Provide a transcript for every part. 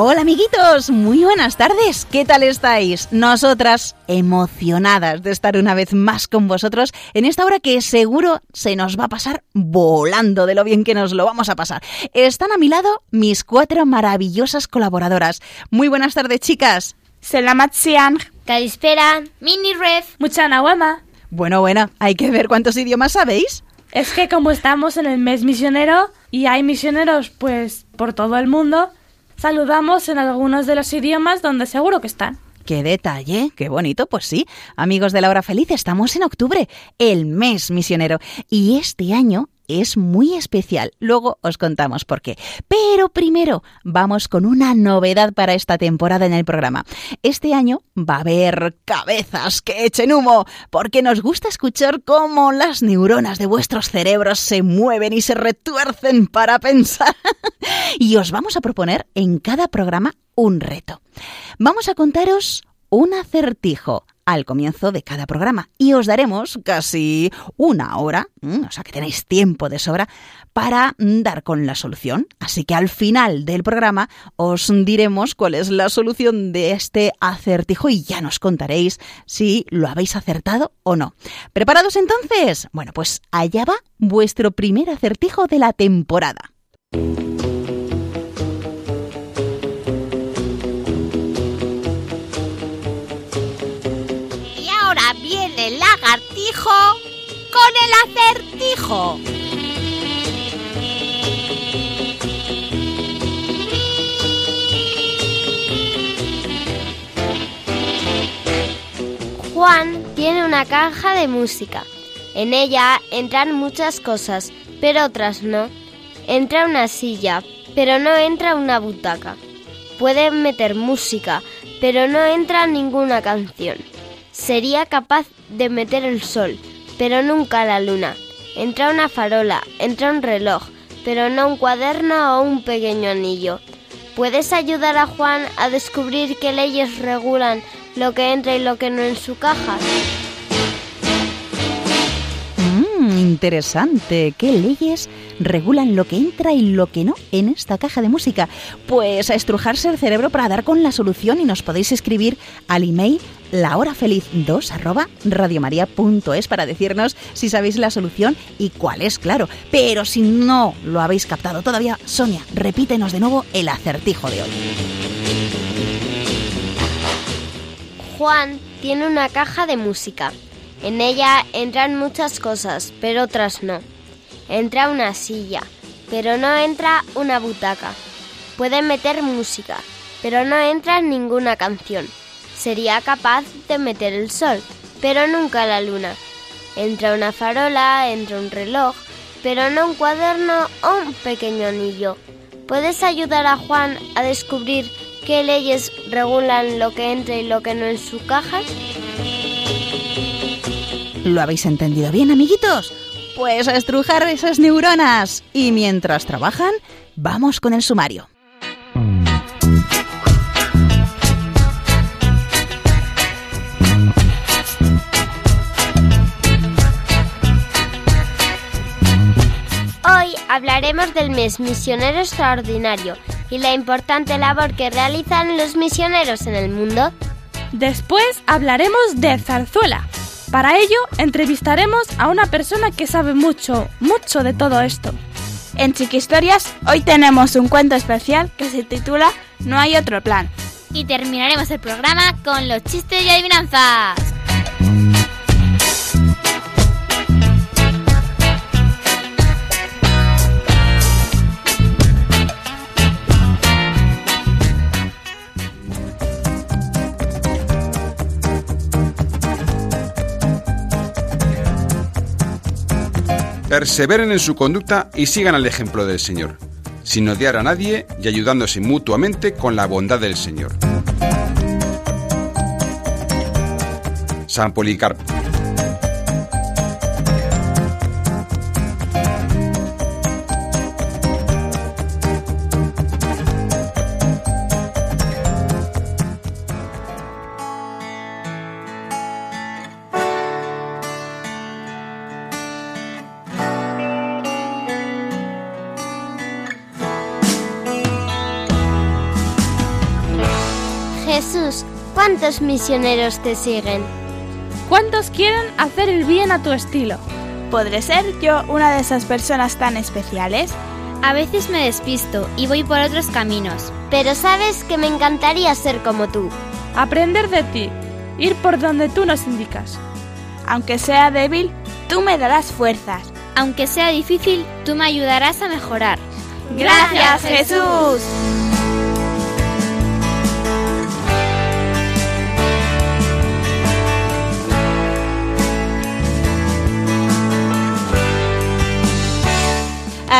Hola amiguitos, muy buenas tardes, ¿qué tal estáis? Nosotras emocionadas de estar una vez más con vosotros en esta hora que seguro se nos va a pasar volando de lo bien que nos lo vamos a pasar. Están a mi lado mis cuatro maravillosas colaboradoras. Muy buenas tardes chicas. Selamat siang. Calispera. Mini Ref. Mucha Wama. Bueno, bueno, hay que ver cuántos idiomas sabéis. Es que como estamos en el mes misionero y hay misioneros pues por todo el mundo, saludamos en algunos de los idiomas donde seguro que están. ¡Qué detalle! ¡Qué bonito! Pues sí, amigos de la hora feliz, estamos en octubre, el mes misionero. Y este año es muy especial. Luego os contamos por qué. Pero primero vamos con una novedad para esta temporada en el programa. Este año va a haber cabezas que echen humo, porque nos gusta escuchar cómo las neuronas de vuestros cerebros se mueven y se retuercen para pensar. y os vamos a proponer en cada programa un reto. Vamos a contaros un acertijo al comienzo de cada programa y os daremos casi una hora, o sea que tenéis tiempo de sobra para dar con la solución. Así que al final del programa os diremos cuál es la solución de este acertijo y ya nos contaréis si lo habéis acertado o no. ¿Preparados entonces? Bueno, pues allá va vuestro primer acertijo de la temporada. El lagartijo con el acertijo. Juan tiene una caja de música. En ella entran muchas cosas, pero otras no. Entra una silla, pero no entra una butaca. Pueden meter música, pero no entra ninguna canción. Sería capaz de meter el sol, pero nunca la luna. Entra una farola, entra un reloj, pero no un cuaderno o un pequeño anillo. ¿Puedes ayudar a Juan a descubrir qué leyes regulan lo que entra y lo que no en su caja? Mmm, interesante. ¿Qué leyes regulan lo que entra y lo que no en esta caja de música? Pues a estrujarse el cerebro para dar con la solución y nos podéis escribir al email lahorafeliz2 arroba radiomaria.es para decirnos si sabéis la solución y cuál es, claro. Pero si no lo habéis captado todavía, Sonia, repítenos de nuevo el acertijo de hoy. Juan tiene una caja de música. En ella entran muchas cosas, pero otras no. Entra una silla, pero no entra una butaca. Puede meter música, pero no entra ninguna canción sería capaz de meter el sol, pero nunca la luna. Entra una farola, entra un reloj, pero no un cuaderno o un pequeño anillo. ¿Puedes ayudar a Juan a descubrir qué leyes regulan lo que entra y lo que no en su caja? ¿Lo habéis entendido bien, amiguitos? Pues a estrujar esas neuronas. Y mientras trabajan, vamos con el sumario. hablaremos del mes misionero extraordinario y la importante labor que realizan los misioneros en el mundo. Después hablaremos de zarzuela. Para ello, entrevistaremos a una persona que sabe mucho, mucho de todo esto. En Chiquistorias, hoy tenemos un cuento especial que se titula No hay otro plan. Y terminaremos el programa con los chistes y adivinanzas. Perseveren en su conducta y sigan al ejemplo del Señor, sin odiar a nadie y ayudándose mutuamente con la bondad del Señor. San Policarpo. ¿Cuántos misioneros te siguen? ¿Cuántos quieren hacer el bien a tu estilo? ¿Podré ser yo una de esas personas tan especiales? A veces me despisto y voy por otros caminos. Pero sabes que me encantaría ser como tú. Aprender de ti, ir por donde tú nos indicas. Aunque sea débil, tú me darás fuerzas. Aunque sea difícil, tú me ayudarás a mejorar. Gracias, Jesús.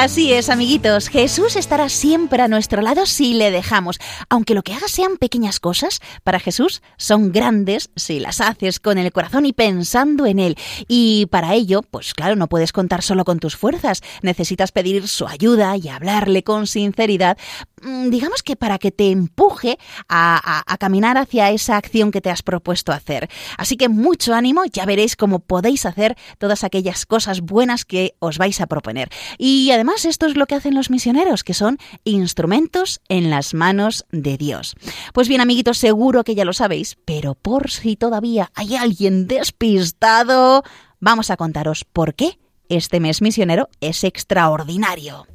Así es, amiguitos. Jesús estará siempre a nuestro lado si le dejamos. Aunque lo que hagas sean pequeñas cosas, para Jesús son grandes si las haces con el corazón y pensando en Él. Y para ello, pues claro, no puedes contar solo con tus fuerzas. Necesitas pedir su ayuda y hablarle con sinceridad mm, digamos que para que te empuje a, a, a, caminar hacia esa acción que te has propuesto hacer. Así que mucho ánimo, ya veréis cómo podéis hacer todas aquellas cosas buenas que os vais a proponer. Y además esto es lo que hacen los misioneros, que son instrumentos en las manos de Dios. Pues bien, amiguitos, seguro que ya lo sabéis, pero por si todavía hay alguien despistado, vamos a contaros por qué este mes misionero es extraordinario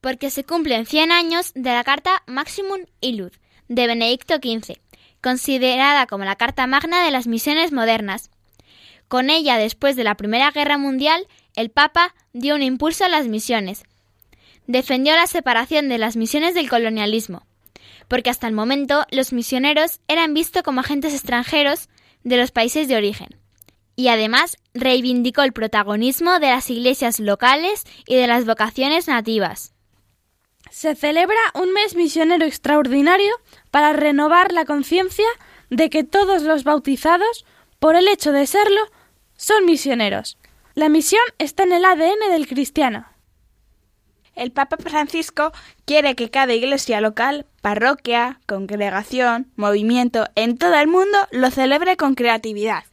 porque se cumplen 100 años de la Carta Maximum Illud de Benedicto XV, considerada como la Carta Magna de las misiones modernas. Con ella, después de la Primera Guerra Mundial, el Papa dio un impulso a las misiones. Defendió la separación de las misiones del colonialismo, porque hasta el momento los misioneros eran vistos como agentes extranjeros de los países de origen. Y además reivindicó el protagonismo de las iglesias locales y de las vocaciones nativas. Se celebra un mes misionero extraordinario para renovar la conciencia de que todos los bautizados, por el hecho de serlo, son misioneros. La misión está en el ADN del cristiano. El Papa Francisco quiere que cada iglesia local, parroquia, congregación, movimiento en todo el mundo lo celebre con creatividad.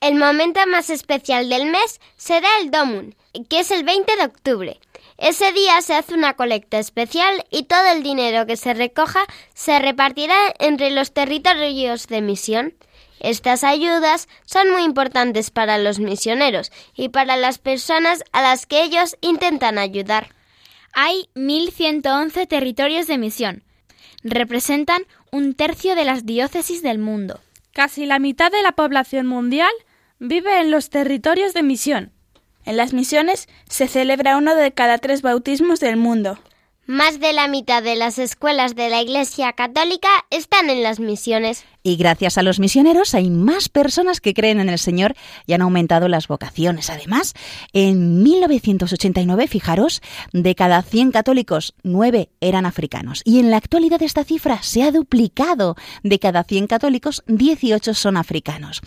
El momento más especial del mes será el Domun, que es el 20 de octubre. Ese día se hace una colecta especial y todo el dinero que se recoja se repartirá entre los territorios de misión. Estas ayudas son muy importantes para los misioneros y para las personas a las que ellos intentan ayudar. Hay 1.111 territorios de misión. Representan un tercio de las diócesis del mundo. Casi la mitad de la población mundial vive en los territorios de misión. En las misiones se celebra uno de cada tres bautismos del mundo. Más de la mitad de las escuelas de la Iglesia Católica están en las misiones. Y gracias a los misioneros hay más personas que creen en el Señor y han aumentado las vocaciones. Además, en 1989, fijaros, de cada 100 católicos, 9 eran africanos. Y en la actualidad esta cifra se ha duplicado. De cada 100 católicos, 18 son africanos.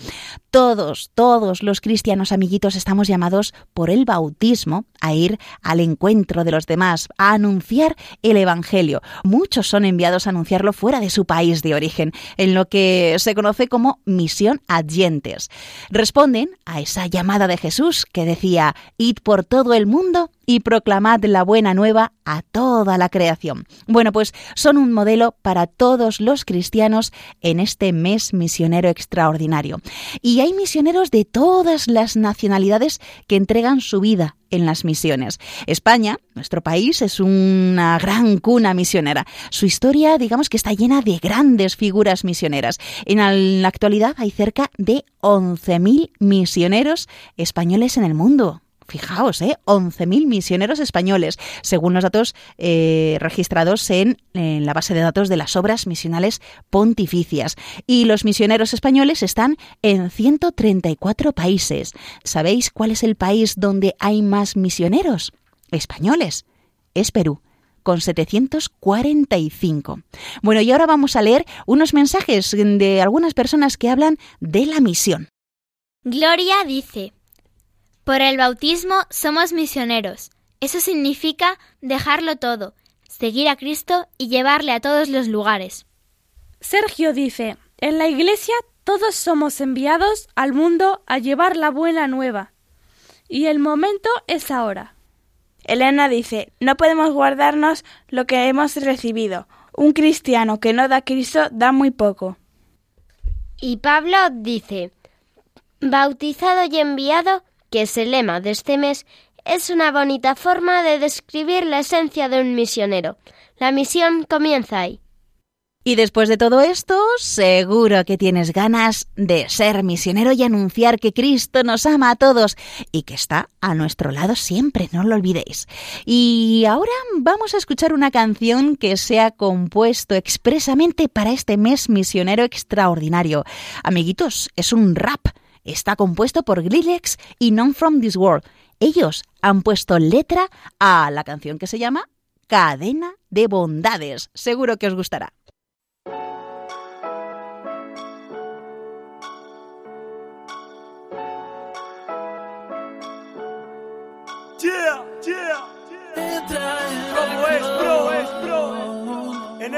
Todos, todos los cristianos amiguitos estamos llamados por el bautismo a ir al encuentro de los demás, a anunciar el Evangelio. Muchos son enviados a anunciarlo fuera de su país de origen, en lo que se conoce como misión adyentes. Responden a esa llamada de Jesús que decía, id por todo el mundo y proclamad la buena nueva a toda la creación. Bueno, pues son un modelo para todos los cristianos en este mes misionero extraordinario. Y hay misioneros de todas las nacionalidades que entregan su vida en las misiones. España, nuestro país, es una gran cuna misionera. Su historia, digamos que está llena de grandes figuras misioneras. En la actualidad hay cerca de 11.000 misioneros españoles en el mundo. Fijaos, ¿eh? 11.000 misioneros españoles, según los datos eh, registrados en, en, la base de datos de las obras misionales pontificias. Y los misioneros españoles están en 134 países. ¿Sabéis cuál es el país donde hay más misioneros? Españoles. Es Perú con 745. Bueno, y ahora vamos a leer unos mensajes de algunas personas que hablan de la misión. Gloria dice, por el bautismo somos misioneros. Eso significa dejarlo todo, seguir a Cristo y llevarle a todos los lugares. Sergio dice, en la Iglesia todos somos enviados al mundo a llevar la buena nueva. Y el momento es ahora. Elena dice, no podemos guardarnos lo que hemos recibido. Un cristiano que no da Cristo da muy poco. Y Pablo dice, bautizado y enviado, que es el lema de este mes, es una bonita forma de describir la esencia de un misionero. La misión comienza ahí. Y después de todo esto, seguro que tienes ganas de ser misionero y anunciar que Cristo nos ama a todos y que está a nuestro lado siempre, no lo olvidéis. Y ahora vamos a escuchar una canción que se ha compuesto expresamente para este mes misionero extraordinario. Amiguitos, es un rap. Está compuesto por Grillex y Non From This World. Ellos han puesto letra a la canción que se llama Cadena de Bondades. Seguro que os gustará. Yeah, yeah, yeah. Es es. En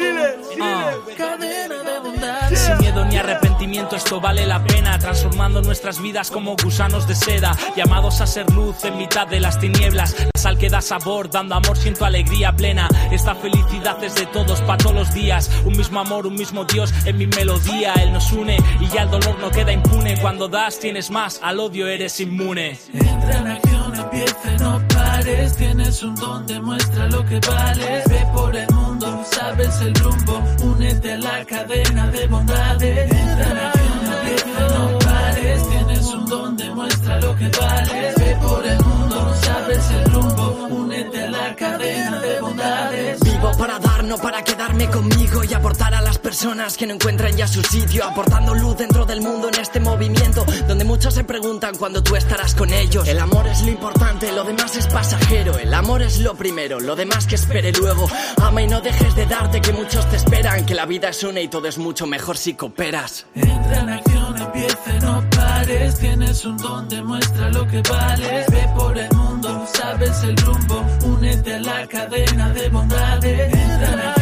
FW, Sin miedo ni arrepentimiento, esto vale la pena. Transformando nuestras vidas como gusanos de seda. Llamados a ser luz en mitad de las tinieblas. La sal que da sabor, dando amor, siento alegría plena. Esta felicidad es de todos, para todos los días. Un mismo amor, un mismo Dios en mi melodía. Él nos une y ya el dolor no queda impune. Cuando das, tienes más, al odio eres inmune. Entra en acción, empieza, no pares. Tienes un don, demuestra lo que vales. Ve por el mundo, sabes el rumbo. Únete a la cadena de bondades. Entra en acción, empieza, no pares. Tienes un don, demuestra lo que vales. Ve por el mundo, sabes el rumbo. Únete a la cadena de bondades. Vivo para dar, para quedarme conmigo y aportar a las personas que no encuentran ya su sitio, aportando luz dentro del mundo en este movimiento, donde muchos se preguntan cuándo tú estarás con ellos. El amor es lo importante, lo demás es pasajero, el amor es lo primero, lo demás que espere luego. Ama y no dejes de darte que muchos te esperan, que la vida es una y todo es mucho mejor si cooperas. Entra en acción, empieza, no pares. Tienes un don, demuestra lo que vales. Ve por el mundo, sabes el rumbo. Únete a la cadena de bondades. Entra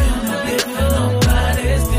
no pares.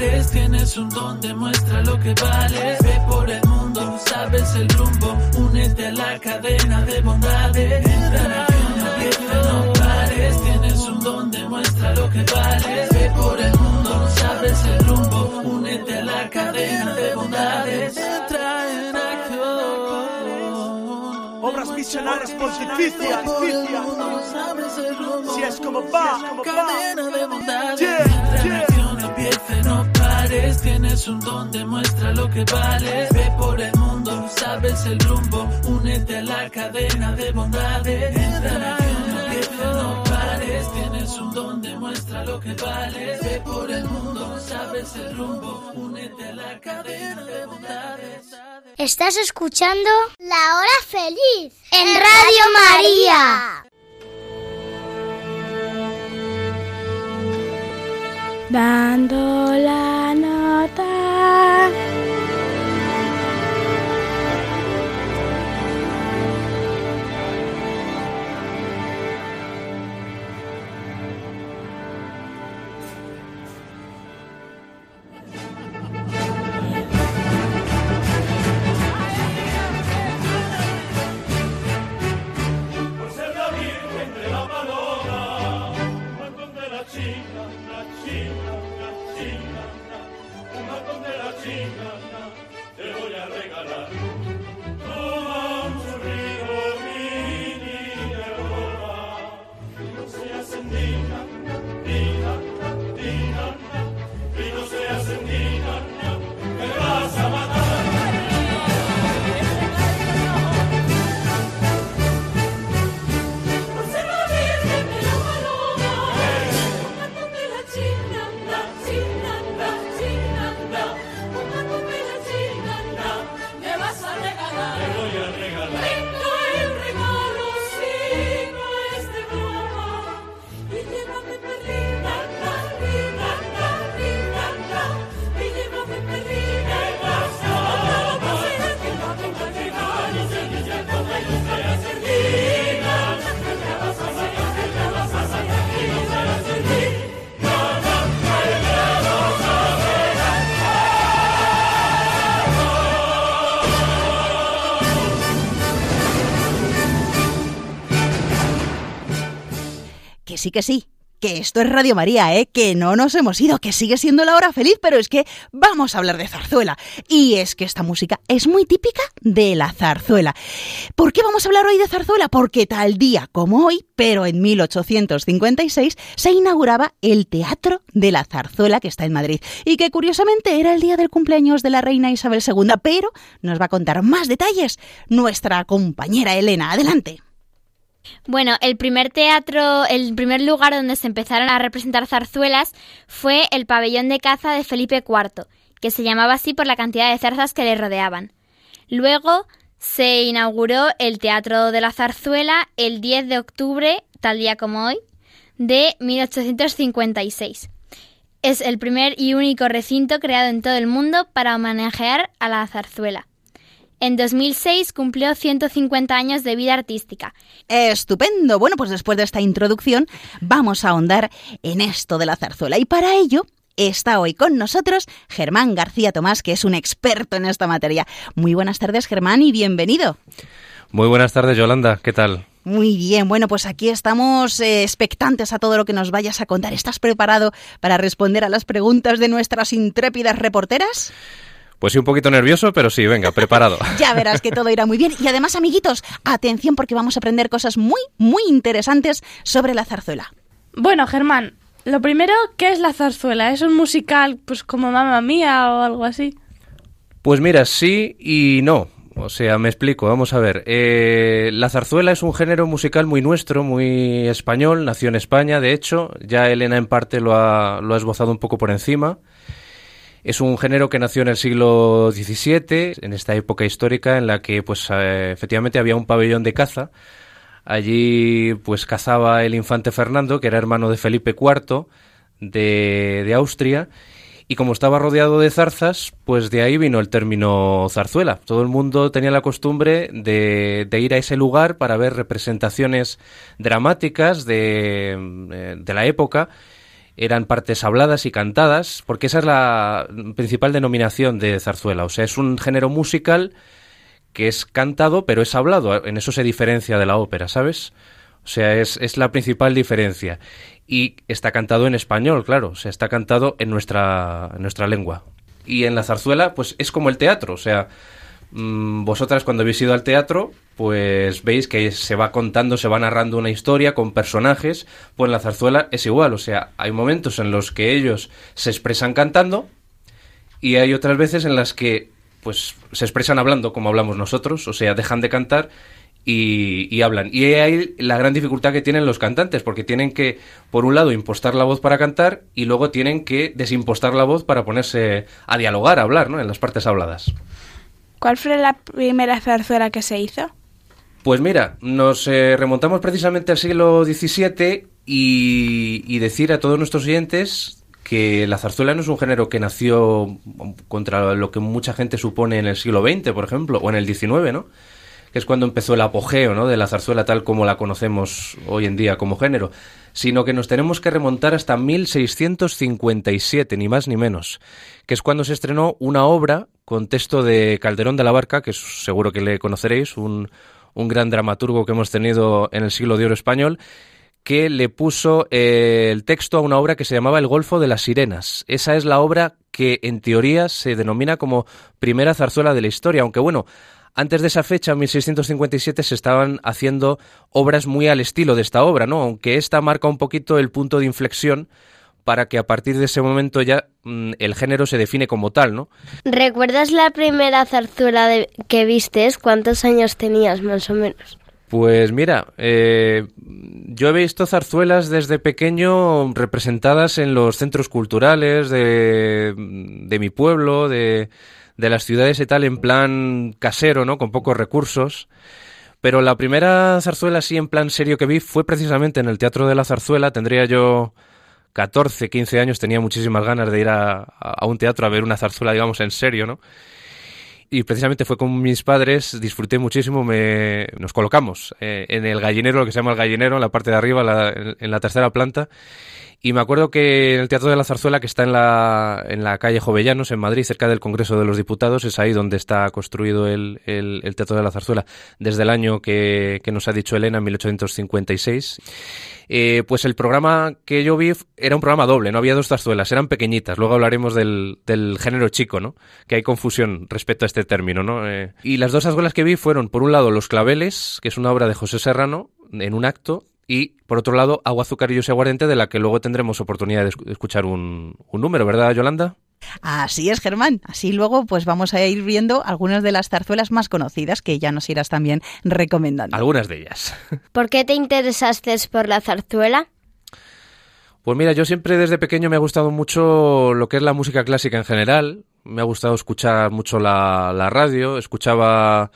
Tienes un don, demuestra lo que vales. Ve por el mundo, sabes el rumbo. Únete a la cadena de bondades. Entra en acción, empieza, no pares. Tienes un don, demuestra lo que vales. Ve por el mundo, sabes el rumbo. Únete a la cadena de bondades. Entra en acción. Obras misionales pontificias. Si es como va, Cadena de bondades. Yeah, yeah. Empieza, no pares. Tienes un don, demuestra lo que vales. Ve por el mundo, sabes el rumbo. Únete a la cadena de bondades. Entra en acción, empieza, no pares. Tienes un don, demuestra lo que vales. Ve por el mundo, sabes el rumbo. Únete a la cadena de bondades. Estás escuchando La Hora Feliz en Radio María. Dando la nota. Sí, que sí, que esto es Radio María, ¿eh? Que no nos hemos ido, que sigue siendo la hora feliz, pero es que vamos a hablar de zarzuela. Y es que esta música es muy típica de la zarzuela. ¿Por qué vamos a hablar hoy de zarzuela? Porque tal día como hoy, pero en 1856, se inauguraba el Teatro de la Zarzuela que está en Madrid. Y que curiosamente era el día del cumpleaños de la reina Isabel II, pero nos va a contar más detalles nuestra compañera Elena. Adelante. Bueno, el primer teatro, el primer lugar donde se empezaron a representar zarzuelas fue el pabellón de caza de Felipe IV, que se llamaba así por la cantidad de zarzas que le rodeaban. Luego se inauguró el Teatro de la Zarzuela el 10 de octubre, tal día como hoy, de 1856. Es el primer y único recinto creado en todo el mundo para homenajear a la zarzuela. En 2006 cumplió 150 años de vida artística. Estupendo. Bueno, pues después de esta introducción vamos a ahondar en esto de la zarzuela. Y para ello está hoy con nosotros Germán García Tomás, que es un experto en esta materia. Muy buenas tardes, Germán, y bienvenido. Muy buenas tardes, Yolanda. ¿Qué tal? Muy bien, bueno, pues aquí estamos eh, expectantes a todo lo que nos vayas a contar. ¿Estás preparado para responder a las preguntas de nuestras intrépidas reporteras? Pues sí, un poquito nervioso, pero sí, venga, preparado. ya verás que todo irá muy bien. Y además, amiguitos, atención porque vamos a aprender cosas muy, muy interesantes sobre la zarzuela. Bueno, Germán, lo primero, ¿qué es la zarzuela? ¿Es un musical pues como Mamma Mía o algo así? Pues mira, sí y no. O sea, me explico, vamos a ver. Eh, la zarzuela es un género musical muy nuestro, muy español, nació en España, de hecho, ya Elena en parte lo ha, lo ha esbozado un poco por encima. Es un género que nació en el siglo XVII, en esta época histórica en la que, pues, eh, efectivamente había un pabellón de caza. Allí, pues, cazaba el infante Fernando, que era hermano de Felipe IV de, de Austria, y como estaba rodeado de zarzas, pues de ahí vino el término zarzuela. Todo el mundo tenía la costumbre de, de ir a ese lugar para ver representaciones dramáticas de, eh, de la época eran partes habladas y cantadas, porque esa es la principal denominación de zarzuela. O sea, es un género musical que es cantado, pero es hablado. En eso se diferencia de la ópera, ¿sabes? O sea, es, es la principal diferencia. Y está cantado en español, claro. O sea, está cantado en nuestra, en nuestra lengua. Y en la zarzuela, pues es como el teatro. O sea, vosotras cuando habéis ido al teatro, pues veis que se va contando, se va narrando una historia con personajes, pues en la zarzuela es igual, o sea, hay momentos en los que ellos se expresan cantando y hay otras veces en las que pues se expresan hablando como hablamos nosotros, o sea, dejan de cantar y, y, hablan. Y hay la gran dificultad que tienen los cantantes, porque tienen que, por un lado, impostar la voz para cantar y luego tienen que desimpostar la voz para ponerse a dialogar, a hablar, ¿no? En las partes habladas. ¿Cuál fue la primera zarzuela que se hizo? Pues mira, nos eh, remontamos precisamente al siglo XVII y, decir a todos nuestros oyentes que la zarzuela no es un género que nació contra lo que mucha gente supone en el siglo XX, por ejemplo, o en el XIX, ¿no? Que es cuando empezó el apogeo ¿no? de la zarzuela tal como la conocemos hoy en día como género, sino que nos tenemos que remontar hasta 1657, ni más ni menos, que es cuando se estrenó una obra con texto de Calderón de la Barca, que seguro que le conoceréis, un, un gran dramaturgo que hemos tenido en el siglo de oro español, que le puso eh, el texto a una obra que se llamaba El Golfo de las Sirenas. Esa es la obra que en teoría se denomina como primera zarzuela de la historia, aunque bueno, antes de esa fecha, en 1657, se estaban haciendo obras muy al estilo de esta obra, ¿no? Aunque esta marca un poquito el punto de inflexión para que a partir de ese momento ya mm, el género se define como tal, ¿no? ¿Recuerdas la primera zarzuela de, que vistes? ¿Cuántos años tenías más o menos? Pues mira, eh, yo he visto zarzuelas desde pequeño representadas en los centros culturales de, de mi pueblo, de, de las ciudades y tal en plan casero, ¿no? Con pocos recursos. Pero la primera zarzuela así en plan serio que vi fue precisamente en el Teatro de la Zarzuela. Tendría yo 14, 15 años, tenía muchísimas ganas de ir a, un teatro a ver una zarzuela, digamos, en serio, ¿no? y precisamente fue con mis padres, disfruté muchísimo, me, nos colocamos eh, en el gallinero, lo que se llama el gallinero, en la parte de arriba, en, la tercera planta, Y me acuerdo que en el Teatro de la Zarzuela, que está en la, en la calle Jovellanos, en Madrid, cerca del Congreso de los Diputados, es ahí donde está construido el, el, Teatro de la Zarzuela desde el año que, que nos ha dicho Elena, en 1856. Eh, pues el programa que yo vi era un programa doble, no había dos zarzuelas, eran pequeñitas. Luego hablaremos del, del género chico, ¿no? Que hay confusión respecto a este término, ¿no? Eh, y las dos zarzuelas que vi fueron, por un lado, Los Claveles, que es una obra de José Serrano, en un acto, y por otro lado, Agua, Azúcar y Aguardiente, de la que luego tendremos oportunidad de escuchar un, un número, ¿verdad, Yolanda? Así es, Germán. Así luego pues vamos a ir viendo algunas de las zarzuelas más conocidas que ya nos irás también recomendando. Algunas de ellas. ¿Por qué te interesaste por la zarzuela? Pues mira, yo siempre desde pequeño me ha gustado mucho lo que es la música clásica en general. Me ha gustado escuchar mucho la, la radio. Escuchaba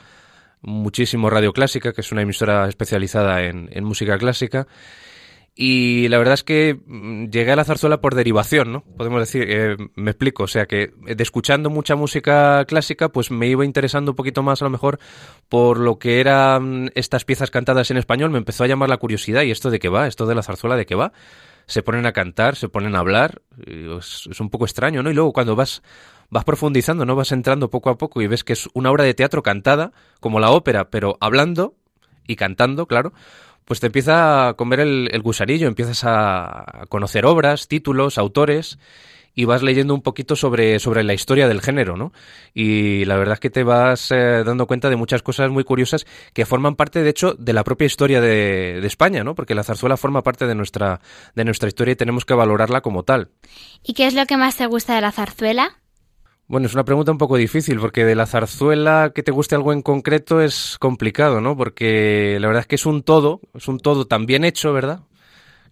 muchísimo Radio Clásica, que es una emisora especializada en, música clásica. Y la verdad es que mm, llegué a la zarzuela por derivación, ¿no? Podemos decir, eh, me explico, o sea que de escuchando mucha música clásica, pues me iba interesando un poquito más a lo mejor por lo que eran estas piezas cantadas en español, me empezó a llamar la curiosidad y esto de qué va, esto de la zarzuela de qué va. Se ponen a cantar, se ponen a hablar, es, es un poco extraño, ¿no? Y luego cuando vas vas profundizando, ¿no? Vas entrando poco a poco y ves que es una obra de teatro cantada, como la ópera, pero hablando y cantando, claro, pues te empieza a comer el, gusarillo, empiezas a conocer obras, títulos, autores y vas leyendo un poquito sobre, sobre la historia del género, ¿no? Y la verdad es que te vas eh, dando cuenta de muchas cosas muy curiosas que forman parte, de hecho, de la propia historia de, de, España, ¿no? Porque la zarzuela forma parte de nuestra, de nuestra historia y tenemos que valorarla como tal. ¿Y qué es lo que más te gusta de la zarzuela? Bueno, es una pregunta un poco difícil porque de la zarzuela que te guste algo en concreto es complicado, ¿no? Porque la verdad es que es un todo, es un todo tan bien hecho, ¿verdad?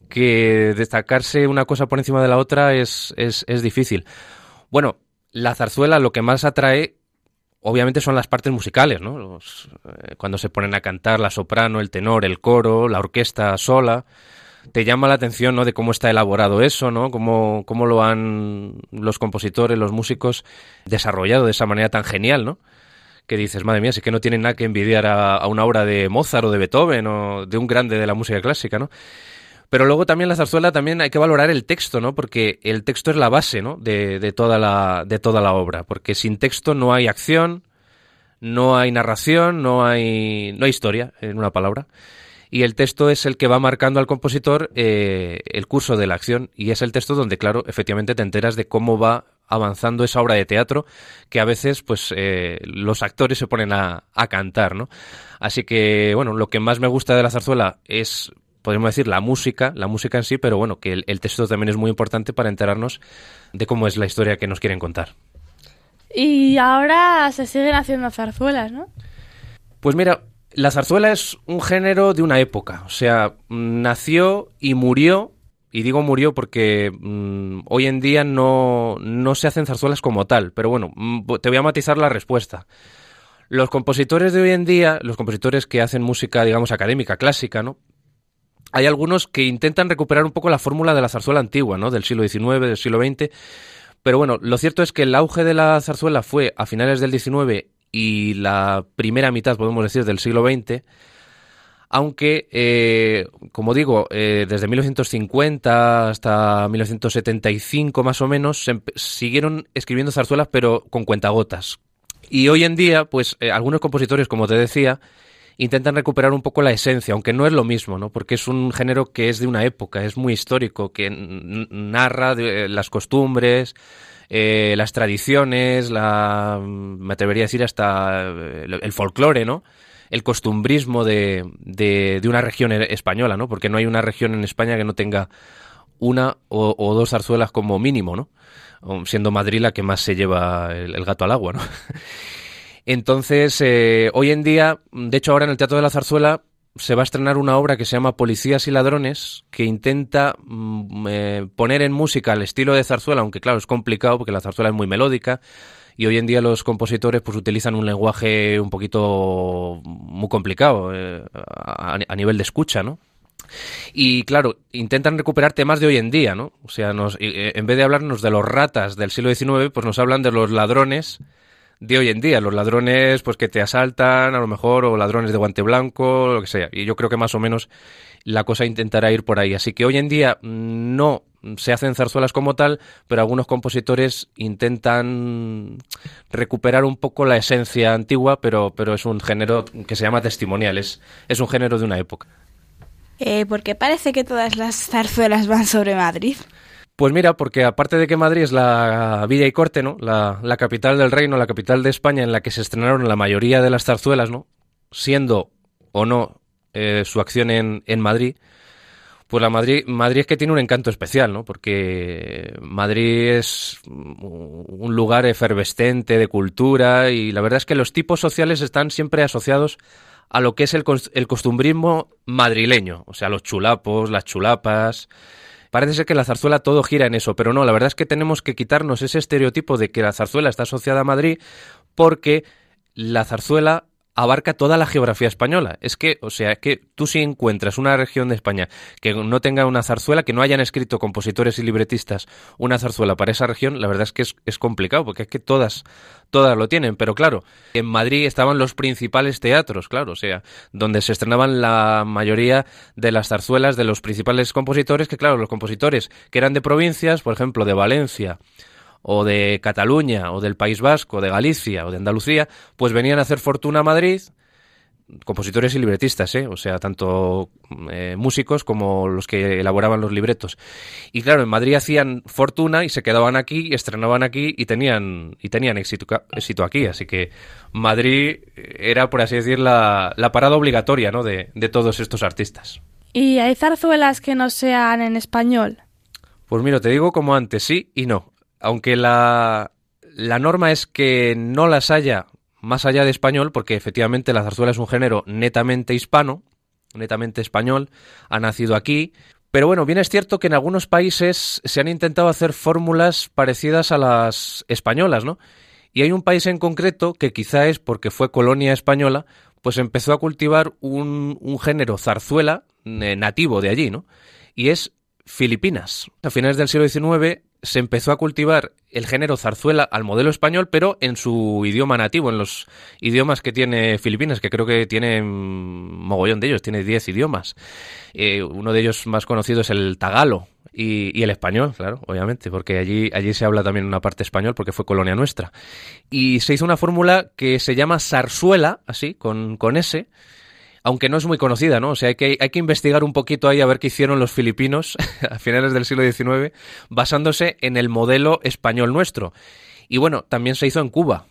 Que destacarse una cosa por encima de la otra es, es, es difícil. Bueno, la zarzuela lo que más atrae obviamente son las partes musicales, ¿no? Los, eh, cuando se ponen a cantar la soprano, el tenor, el coro, la orquesta sola te llama la atención, ¿no? De cómo está elaborado eso, ¿no? Cómo, cómo lo han los compositores, los músicos desarrollado de esa manera tan genial, ¿no? Que dices, madre mía, sí que no tienen nada que envidiar a, a una obra de Mozart o de Beethoven o de un grande de la música clásica, ¿no? Pero luego también la zarzuela también hay que valorar el texto, ¿no? Porque el texto es la base, ¿no? De, de, toda, la, de toda la obra. Porque sin texto no hay acción, no hay narración, no hay, no hay historia, en una palabra y el texto es el que va marcando al compositor eh, el curso de la acción y es el texto donde, claro, efectivamente te enteras de cómo va avanzando esa obra de teatro que a veces pues eh, los actores se ponen a, a cantar, ¿no? Así que, bueno, lo que más me gusta de la zarzuela es podemos decir la música, la música en sí, pero bueno, que el, el, texto también es muy importante para enterarnos de cómo es la historia que nos quieren contar. Y ahora se siguen haciendo zarzuelas, ¿no? Pues mira, la zarzuela es un género de una época, o sea, nació y murió, y digo murió porque mmm, hoy en día no, no se hacen zarzuelas como tal, pero bueno, mm, te voy a matizar la respuesta. Los compositores de hoy en día, los compositores que hacen música, digamos, académica, clásica, ¿no? Hay algunos que intentan recuperar un poco la fórmula de la zarzuela antigua, ¿no? Del siglo XIX, del siglo XX. Pero bueno, lo cierto es que el auge de la zarzuela fue a finales del XIX y la primera mitad, podemos decir, del siglo XX, aunque, eh, como digo, eh, desde 1950 hasta 1975 más o menos, se siguieron escribiendo zarzuelas, pero con cuentagotas. Y hoy en día, pues eh, algunos compositores, como te decía, intentan recuperar un poco la esencia, aunque no es lo mismo, ¿no? Porque es un género que es de una época, es muy histórico, que narra de, las costumbres, eh, las tradiciones, la, me atrevería a decir hasta el, el folclore, ¿no? El costumbrismo de, de, una región española, ¿no? Porque no hay una región en España que no tenga una o, o dos zarzuelas como mínimo, ¿no? Siendo Madrid la que más se lleva el, el gato al agua, ¿no? Entonces, eh, hoy en día, de hecho ahora en el Teatro de la Zarzuela, se va a estrenar una obra que se llama Policías y Ladrones, que intenta mm, eh, poner en música el estilo de zarzuela, aunque claro, es complicado porque la zarzuela es muy melódica y hoy en día los compositores pues utilizan un lenguaje un poquito muy complicado eh, a, nivel de escucha, ¿no? Y claro, intentan recuperar temas de hoy en día, ¿no? O sea, nos, en vez de hablarnos de los ratas del siglo XIX, pues nos hablan de los ladrones de hoy en día, los ladrones pues que te asaltan a lo mejor o ladrones de guante blanco, lo que sea. Y yo creo que más o menos la cosa intentará ir por ahí. Así que hoy en día no se hacen zarzuelas como tal, pero algunos compositores intentan recuperar un poco la esencia antigua, pero, pero es un género que se llama testimonial, es, es un género de una época. Eh, porque parece que todas las zarzuelas van sobre Madrid. Pues mira, porque aparte de que Madrid es la villa y corte, ¿no? La, capital del reino, la capital de España, en la que se estrenaron la mayoría de las zarzuelas, ¿no? Siendo o no eh, su acción en, en Madrid, pues la Madrid, Madrid es que tiene un encanto especial, ¿no? Porque Madrid es un lugar efervescente de cultura y la verdad es que los tipos sociales están siempre asociados a lo que es el, el costumbrismo madrileño, o sea, los chulapos, las chulapas, Parece ser que la zarzuela todo gira en eso, pero no, la verdad es que tenemos que quitarnos ese estereotipo de que la zarzuela está asociada a Madrid porque la zarzuela abarca toda la geografía española. Es que, o sea, es que tú si encuentras una región de España que no tenga una zarzuela, que no hayan escrito compositores y libretistas una zarzuela para esa región, la verdad es que es, es complicado, porque es que todas, todas lo tienen. Pero claro, en Madrid estaban los principales teatros, claro, o sea, donde se estrenaban la mayoría de las zarzuelas de los principales compositores, que claro, los compositores que eran de provincias, por ejemplo, de Valencia, o de Cataluña, o del País Vasco, de Galicia, o de Andalucía, pues venían a hacer fortuna a Madrid, compositores y libretistas, ¿eh? o sea, tanto eh, músicos como los que elaboraban los libretos. Y claro, en Madrid hacían fortuna y se quedaban aquí, estrenaban aquí y tenían, y tenían éxito, éxito aquí. Así que Madrid era, por así decir, la, la parada obligatoria ¿no? de, de todos estos artistas. ¿Y hay zarzuelas que no sean en español? Pues mira, te digo como antes, sí y no aunque la, la norma es que no las haya más allá de español, porque efectivamente la zarzuela es un género netamente hispano, netamente español, ha nacido aquí, pero bueno, bien es cierto que en algunos países se han intentado hacer fórmulas parecidas a las españolas, ¿no? Y hay un país en concreto que quizá es porque fue colonia española, pues empezó a cultivar un, un género zarzuela eh, nativo de allí, ¿no? Y es Filipinas. A finales del siglo XIX se empezó a cultivar el género zarzuela al modelo español, pero en su idioma nativo, en los idiomas que tiene Filipinas, que creo que tiene mogollón de ellos, tiene 10 idiomas. Eh, uno de ellos más conocido es el tagalo y, y, el español, claro, obviamente, porque allí, allí se habla también una parte español porque fue colonia nuestra. Y se hizo una fórmula que se llama zarzuela, así, con, con S, aunque no es muy conocida, ¿no? O sea, hay que, hay que investigar un poquito ahí a ver qué hicieron los filipinos a finales del siglo XIX, basándose en el modelo español nuestro. Y bueno, también se hizo en Cuba.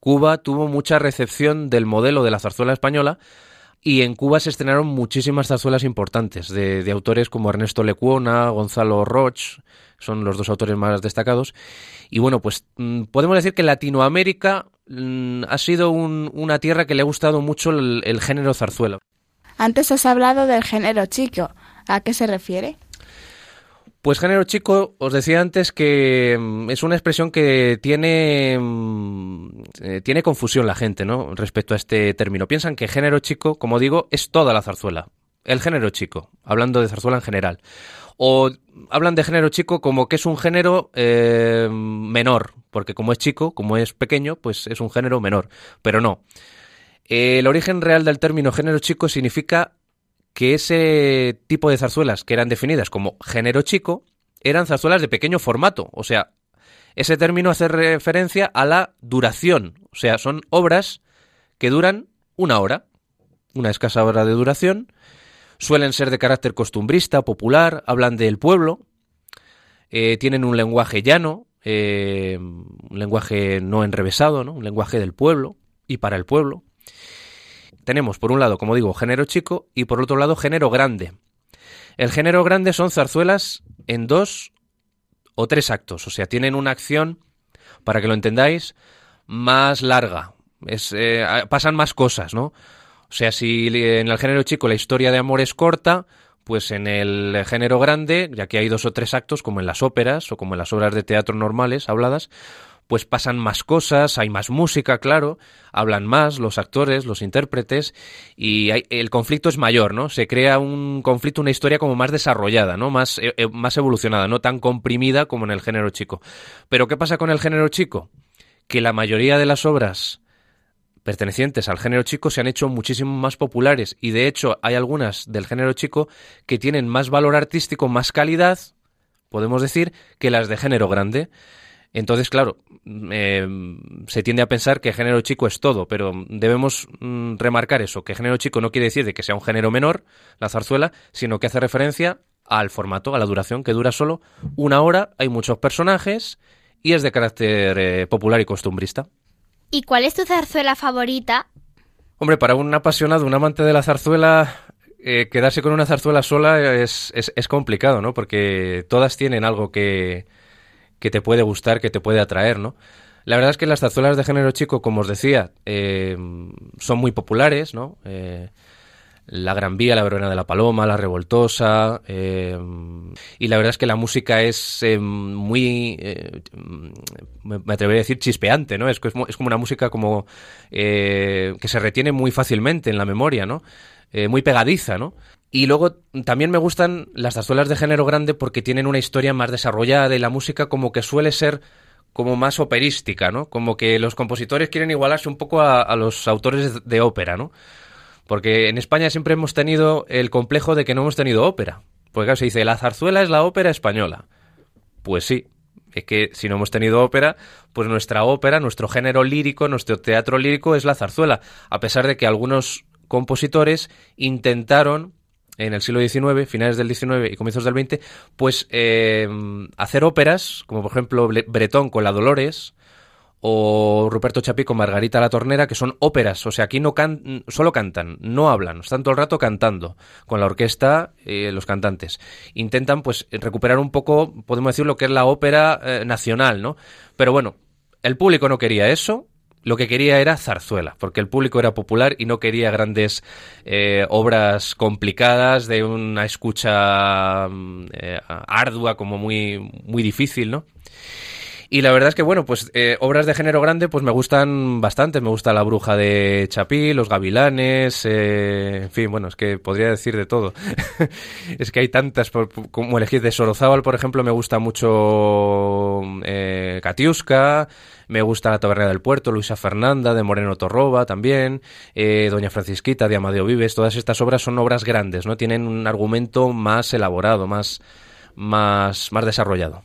Cuba tuvo mucha recepción del modelo de la zarzuela española, y en Cuba se estrenaron muchísimas zarzuelas importantes de, de, autores como Ernesto Lecuona, Gonzalo Roch, son los dos autores más destacados. Y bueno, pues mmm, podemos decir que Latinoamérica ha sido un, una tierra que le ha gustado mucho el, el género zarzuela. Antes has hablado del género chico. ¿A qué se refiere? Pues género chico, os decía antes que mm, es una expresión que tiene, eh, tiene confusión la gente, ¿no? Respecto a este término. Piensan que género chico, como digo, es toda la zarzuela. El género chico, hablando de zarzuela en general. O hablan de género chico como que es un género eh, menor, porque como es chico, como es pequeño, pues es un género menor. Pero no. El origen real del término género chico significa que ese tipo de zarzuelas que eran definidas como género chico eran zarzuelas de pequeño formato. O sea, ese término hace referencia a la duración. O sea, son obras que duran una hora, una escasa hora de duración. Suelen ser de carácter costumbrista, popular, hablan del pueblo, eh, tienen un lenguaje llano, eh, un lenguaje no enrevesado, ¿no? un lenguaje del pueblo y para el pueblo tenemos por un lado, como digo, género chico y por otro lado género grande. El género grande son zarzuelas en dos o tres actos, o sea, tienen una acción, para que lo entendáis, más larga. Es, eh, pasan más cosas, ¿no? O sea, si en el género chico la historia de amor es corta, pues en el género grande, ya que hay dos o tres actos, como en las óperas o como en las obras de teatro normales habladas, pues pasan más cosas, hay más música, claro, hablan más los actores, los intérpretes, y hay, el conflicto es mayor, ¿no? Se crea un conflicto, una historia como más desarrollada, ¿no? Más, eh, más evolucionada, no tan comprimida como en el género chico. Pero ¿qué pasa con el género chico? Que la mayoría de las obras pertenecientes al género chico se han hecho muchísimo más populares y de hecho hay algunas del género chico que tienen más valor artístico, más calidad, podemos decir, que las de género grande. Entonces, claro, eh, se tiende a pensar que género chico es todo, pero debemos mm, remarcar eso, que género chico no quiere decir de que sea un género menor, la zarzuela, sino que hace referencia al formato, a la duración, que dura solo una hora, hay muchos personajes y es de carácter eh, popular y costumbrista. ¿Y cuál es tu zarzuela favorita? Hombre, para un apasionado, un amante de la zarzuela, eh, quedarse con una zarzuela sola es, es, complicado, ¿no? Porque todas tienen algo que, que te puede gustar, que te puede atraer, ¿no? La verdad es que las zarzuelas de género chico, como os decía, eh, son muy populares, ¿no? Eh, la Gran Vía, la Verona de la Paloma, la Revoltosa. Eh, y la verdad es que la música es eh, muy. Eh, me atrevería a decir chispeante, ¿no? Es, es, es como una música como. que se retiene muy fácilmente en la memoria, ¿no? muy pegadiza, ¿no? Y luego también me gustan las zarzuelas de género grande porque tienen una historia más desarrollada y la música como que suele ser como más operística, ¿no? Como que los compositores quieren igualarse un poco a, los autores de ópera, ¿no? Porque en España siempre hemos tenido el complejo de que no hemos tenido ópera. Porque claro, se dice, la zarzuela es la ópera española. Pues sí, es que si no hemos tenido ópera, pues nuestra ópera, nuestro género lírico, nuestro teatro lírico es la zarzuela. A pesar de que algunos compositores intentaron en el siglo XIX, finales del XIX y comienzos del XX, pues eh, hacer óperas, como por ejemplo Bretón con la Dolores, o Ruperto Chapí con Margarita la Tornera, que son óperas, o sea, aquí no can solo cantan, no hablan, están todo el rato cantando, con la orquesta y los cantantes. Intentan, pues, recuperar un poco, podemos decir, lo que es la ópera eh, nacional, ¿no? Pero bueno, el público no quería eso, lo que quería era zarzuela, porque el público era popular y no quería grandes eh, obras complicadas de una escucha eh, ardua, como muy, muy difícil, ¿no? Y la verdad es que, bueno, pues eh, obras de género grande pues me gustan bastante. Me gusta La Bruja de Chapí, Los Gavilanes, eh, en fin, bueno, es que podría decir de todo. es que hay tantas, por, como elegir de Sorozábal, por ejemplo, me gusta mucho eh, Katiuska, me gusta La Taberna del Puerto, Luisa Fernanda, de Moreno Torroba también, eh, Doña Francisquita, de Amadeo Vives. Todas estas obras son obras grandes, ¿no? Tienen un argumento más elaborado, más, más, más desarrollado.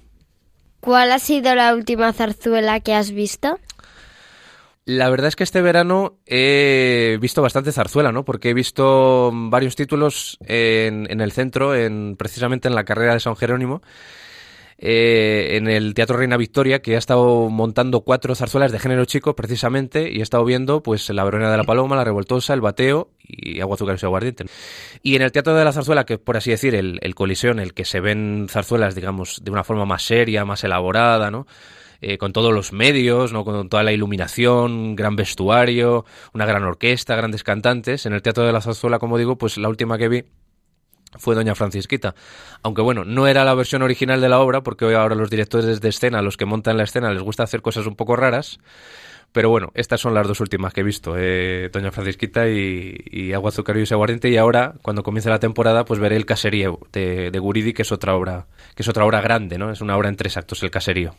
¿Cuál ha sido la última zarzuela que has visto? La verdad es que este verano he visto bastante zarzuela, ¿no? Porque he visto varios títulos en, en el centro, en, precisamente en la carrera de San Jerónimo, eh, en el Teatro Reina Victoria, que ha estado montando cuatro zarzuelas de género chico, precisamente, y he estado viendo, pues, La Verona de la Paloma, La Revoltosa, El Bateo y Agua, Azúcar y Aguardiente. Y en el Teatro de la Zarzuela, que por así decir, el, el coliseo en el que se ven zarzuelas, digamos, de una forma más seria, más elaborada, ¿no? Eh, con todos los medios, ¿no? con toda la iluminación, gran vestuario, una gran orquesta, grandes cantantes. En el Teatro de la Zarzuela, como digo, pues la última que vi fue Doña Francisquita. Aunque bueno, no era la versión original de la obra, porque hoy ahora los directores de escena, los que montan la escena, les gusta hacer cosas un poco raras. Pero bueno, estas son las dos últimas que he visto, eh, Doña Francisquita y, y Agua, Azúcar y Aguardiente. Y ahora, cuando comience la temporada, pues veré el caserío de, de Guridi, que es otra obra, que es otra obra grande, ¿no? Es una obra en tres actos, el caserío.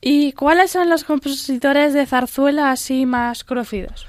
¿Y cuáles son los compositores de zarzuela así más conocidos?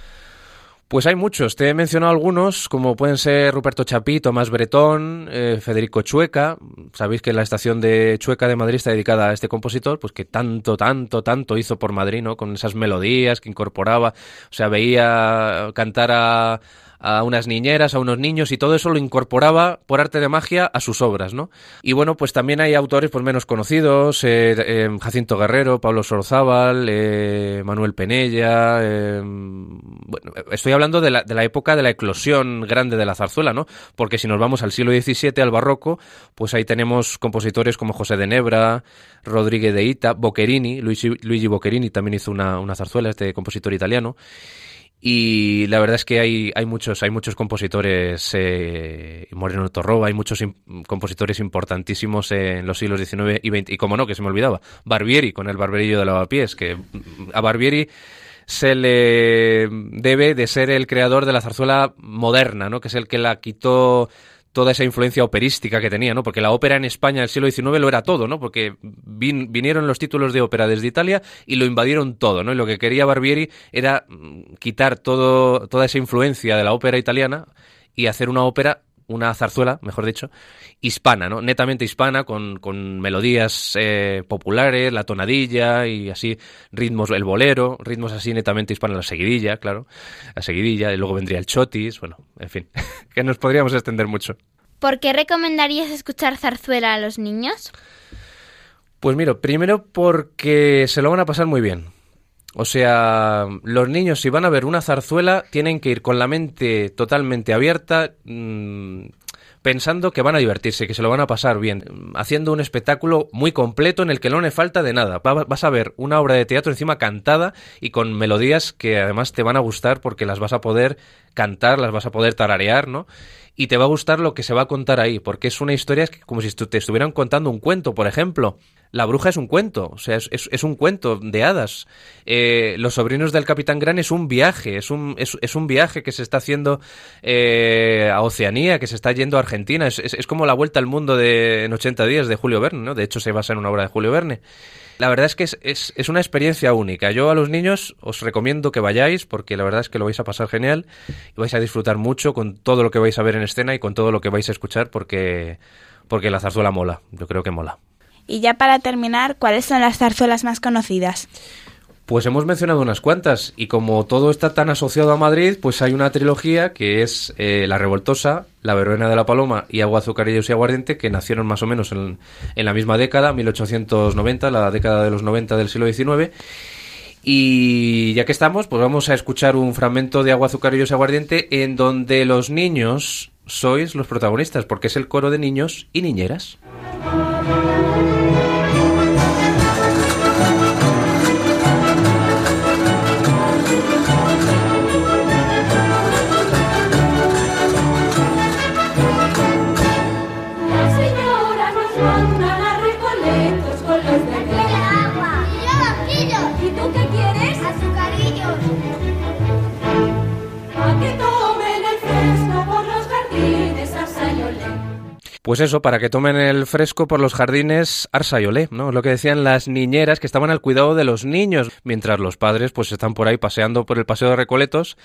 Pues hay muchos. Te he mencionado algunos, como pueden ser Ruperto Chapí, Tomás Bretón, eh, Federico Chueca. Sabéis que la estación de Chueca de Madrid está dedicada a este compositor, pues que tanto, tanto, tanto hizo por Madrid, ¿no? Con esas melodías que incorporaba. O sea, veía cantar a, a unas niñeras, a unos niños y todo eso lo incorporaba por arte de magia a sus obras, ¿no? Y bueno, pues también hay autores pues menos conocidos, eh, eh, Jacinto Guerrero, Pablo Sorzábal, eh, Manuel Penella, bueno, estoy hablando de la, de la época de la eclosión grande de la zarzuela, ¿no? Porque si nos vamos al siglo XVII, al barroco, pues ahí tenemos compositores como José de Nebra, Rodríguez de Ita, Boccherini, Luigi, Luigi Boccherini también hizo una, una zarzuela, este compositor italiano. Y la verdad es que hay, hay muchos, hay muchos compositores, eh, Moreno Torroba, hay muchos compositores importantísimos en los siglos XIX y XX. Y como no, que se me olvidaba, Barbieri con el barberillo de lavapiés, que a Barbieri se le debe de ser el creador de la zarzuela moderna, ¿no? Que es el que la quitó toda esa influencia operística que tenía, ¿no? Porque la ópera en España del siglo XIX lo era todo, ¿no? Porque vin, vinieron los títulos de ópera desde Italia y lo invadieron todo, ¿no? Y lo que quería Barbieri era quitar todo, toda esa influencia de la ópera italiana y hacer una ópera una zarzuela, mejor dicho, hispana, ¿no? Netamente hispana, con, con melodías eh, populares, la tonadilla y así, ritmos, el bolero, ritmos así netamente hispanos, la seguidilla, claro, la seguidilla, y luego vendría el chotis, bueno, en fin, que nos podríamos extender mucho. ¿Por qué recomendarías escuchar zarzuela a los niños? Pues mira, primero porque se lo van a pasar muy bien. O sea, los niños si van a ver una zarzuela tienen que ir con la mente totalmente abierta, mmm, pensando que van a divertirse, que se lo van a pasar bien, haciendo un espectáculo muy completo en el que no le falta de nada. Vas a ver una obra de teatro encima cantada y con melodías que además te van a gustar porque las vas a poder cantar, las vas a poder tararear, ¿no? Y te va a gustar lo que se va a contar ahí, porque es una historia como si te estuvieran contando un cuento, por ejemplo. La bruja es un cuento, o sea, es, un cuento de hadas. Eh, los sobrinos del Capitán Gran es un viaje, es un, es, un viaje que se está haciendo eh, a Oceanía, que se está yendo a Argentina. Es, como la vuelta al mundo de, en 80 días de Julio Verne, ¿no? De hecho, se basa en una obra de Julio Verne. La verdad es que es, una experiencia única. Yo a los niños os recomiendo que vayáis porque la verdad es que lo vais a pasar genial y vais a disfrutar mucho con todo lo que vais a ver en escena y con todo lo que vais a escuchar porque, porque la zarzuela mola. Yo creo que mola. Y ya para terminar, ¿cuáles son las zarzuelas más conocidas? Pues hemos mencionado unas cuantas y como todo está tan asociado a Madrid, pues hay una trilogía que es eh, La Revoltosa, La Verbena de la Paloma y Agua, Azucarillos y Aguardiente, que nacieron más o menos en, en la misma década, 1890, la década de los 90 del siglo XIX. Y ya que estamos, pues vamos a escuchar un fragmento de Agua, Azucarillos y Aguardiente en donde los niños sois los protagonistas, porque es el coro de niños y niñeras. Pues eso, para que tomen el fresco por los jardines Arsa y Olé, ¿no? Lo que decían las niñeras que estaban al cuidado de los niños, mientras los padres pues están por ahí paseando por el paseo de Recoletos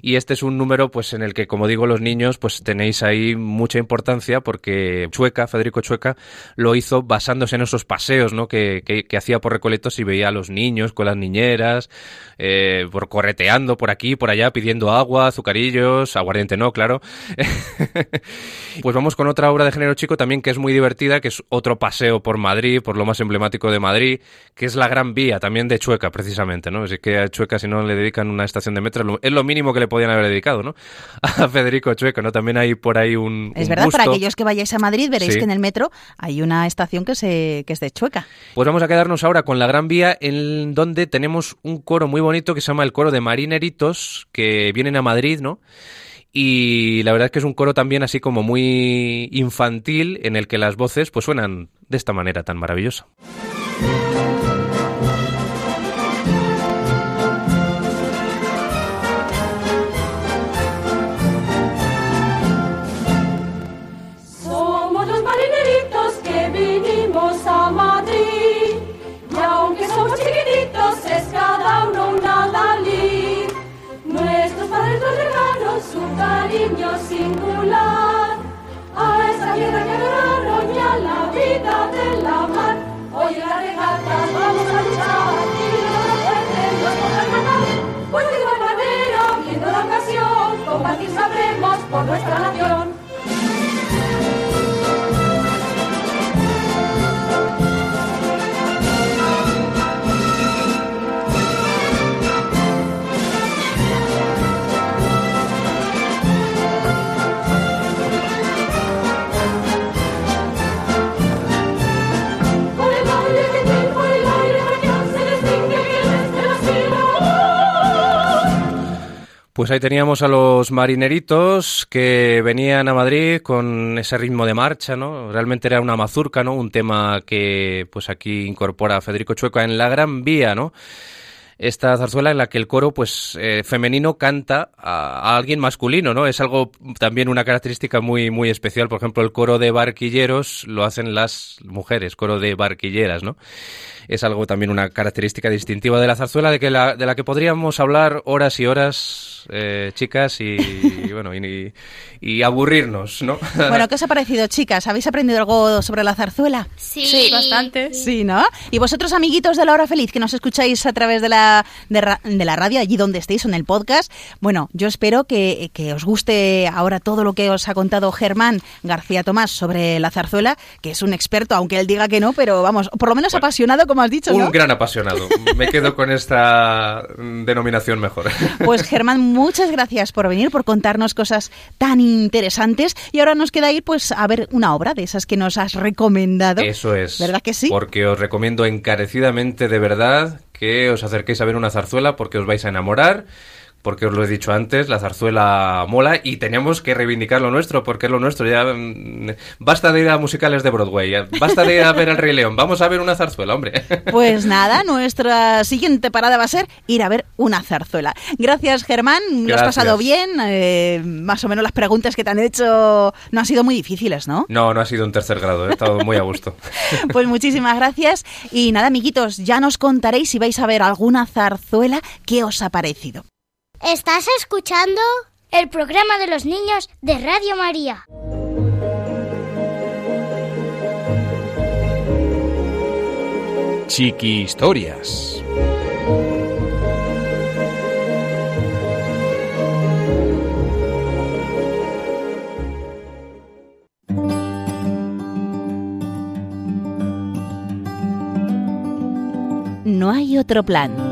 y este es un número pues en el que, como digo, los niños pues tenéis ahí mucha importancia porque Chueca, Federico Chueca, lo hizo basándose en esos paseos, ¿no? Que, que, que hacía por Recoletos y veía a los niños con las niñeras, eh, por correteando por aquí, por allá, pidiendo agua, azucarillos, aguardiente no, claro. pues vamos con otra obra de género chico también que es muy divertida, que es otro paseo por Madrid, por lo más emblemático de Madrid, que es la Gran Vía, también de Chueca, precisamente, ¿no? Así que a Chueca, si no le dedican una estación de metro, es lo mínimo que le podían haber dedicado, ¿no? A Federico Chueca, ¿no? También hay por ahí un. Es un verdad, busto. para aquellos que vayáis a Madrid veréis Sí. que en el metro hay una estación que, se, que es de Chueca. Pues vamos a quedarnos ahora con la Gran Vía, en donde tenemos un coro muy bonito que se llama el coro de marineritos, que vienen a Madrid, ¿no? Y la verdad es que es un coro también así como muy infantil, en el que las voces pues suenan de esta manera tan maravillosa. Pues ahí teníamos a los marineritos que venían a Madrid con ese ritmo de marcha, ¿no? Realmente era una mazurca, ¿no? Un tema que pues aquí incorpora Federico Chueca en la Gran Vía, ¿no? Esta zarzuela en la que el coro, pues, eh, femenino canta a, alguien masculino, ¿no? Es algo también una característica muy, muy especial. Por ejemplo, el coro de barquilleros lo hacen las mujeres, coro de barquilleras, ¿no? Es algo también una característica distintiva de la zarzuela de, que la, de la que podríamos hablar horas y horas, eh, chicas, y, y bueno, y, y aburrirnos, ¿no? Bueno, ¿qué os ha parecido, chicas? ¿Habéis aprendido algo sobre la zarzuela? Sí, bastante. Sí, ¿no? Y vosotros, amiguitos de la hora feliz, que nos escucháis a través de la, de, ra- de la radio, allí donde estéis, o en el podcast, bueno, yo espero que, que os guste ahora todo lo que os ha contado Germán García Tomás sobre la zarzuela, que es un experto, aunque él diga que no, pero vamos, por lo menos apasionado, como has dicho, Un ¿no? gran apasionado. Me quedo con esta denominación mejor. Pues Germán, muchas gracias por venir, por contarnos cosas tan interesantes. Y ahora nos queda ir pues a ver una obra de esas que nos has recomendado. Eso es. ¿Verdad que sí? Porque os recomiendo encarecidamente, de verdad, que os acerquéis a ver una zarzuela porque os vais a enamorar. Porque os lo he dicho antes, la zarzuela mola y tenemos que reivindicar lo nuestro, porque es lo nuestro. Ya mm, basta de ir a musicales de Broadway, basta de ir a ver El Rey León. Vamos a ver una zarzuela, hombre. Pues nada, nuestra siguiente parada va a ser ir a ver una zarzuela. Gracias, Germán. Lo has Gracias. pasado bien. eh, más o menos las preguntas que te han hecho no han sido muy difíciles, ¿no? No, no ha sido un tercer grado, he estado muy a gusto. Pues muchísimas gracias. Y nada, amiguitos, ya nos contaréis si vais a ver alguna zarzuela, qué os ha parecido. ¿Estás escuchando? El programa de los niños de Radio María. Chiqui Historias. No hay otro plan.